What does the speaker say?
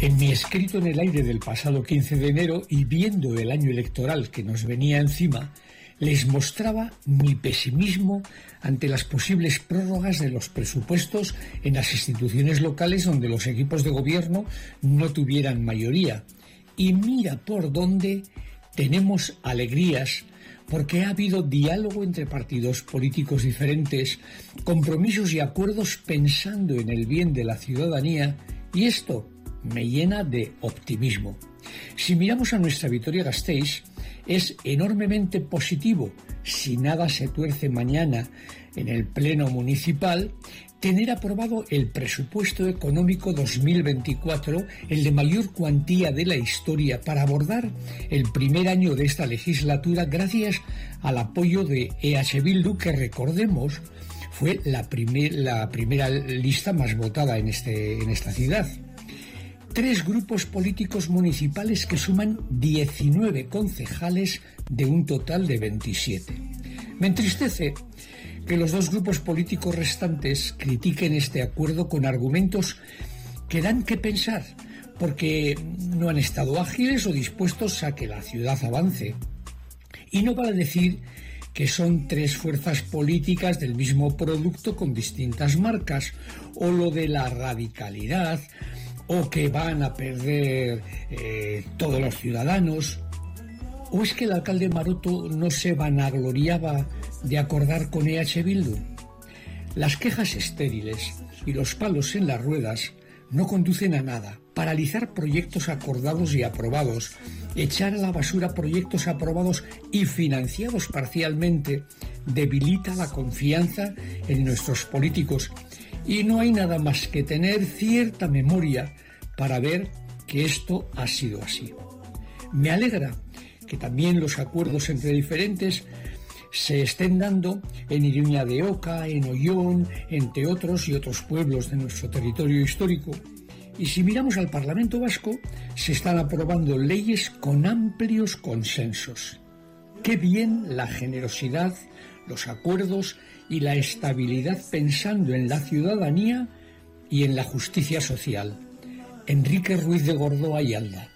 En mi escrito en el aire del pasado 15 de enero y viendo el año electoral que nos venía encima, les mostraba mi pesimismo ante las posibles prórrogas de los presupuestos en las instituciones locales donde los equipos de gobierno no tuvieran mayoría. Y mira por dónde tenemos alegrías porque ha habido diálogo entre partidos políticos diferentes, compromisos y acuerdos pensando en el bien de la ciudadanía, y esto me llena de optimismo. Si miramos a nuestra Vitoria Gasteiz, es enormemente positivo, si nada se tuerce mañana en el Pleno Municipal, tener aprobado el presupuesto económico 2024, el de mayor cuantía de la historia, para abordar el primer año de esta legislatura gracias al apoyo de EH Bildu, que recordemos fue la, la primera lista más votada en, este, en esta ciudad tres grupos políticos municipales que suman 19 concejales de un total de 27. Me entristece que los dos grupos políticos restantes critiquen este acuerdo con argumentos que dan que pensar, porque no han estado ágiles o dispuestos a que la ciudad avance. Y no vale decir que son tres fuerzas políticas del mismo producto con distintas marcas, o lo de la radicalidad, o que van a perder eh, todos los ciudadanos, o es que el alcalde Maroto no se vanagloriaba de acordar con EH Bildu. Las quejas estériles y los palos en las ruedas no conducen a nada. Paralizar proyectos acordados y aprobados, echar a la basura proyectos aprobados y financiados parcialmente, debilita la confianza en nuestros políticos y no hay nada más que tener cierta memoria para ver que esto ha sido así. Me alegra que también los acuerdos entre diferentes se estén dando en Iruña de Oca, en Ollón, entre otros y otros pueblos de nuestro territorio histórico. Y si miramos al Parlamento Vasco, se están aprobando leyes con amplios consensos. Qué bien la generosidad, los acuerdos y la estabilidad pensando en la ciudadanía y en la justicia social. Enrique Ruiz de Gordo Ayalda.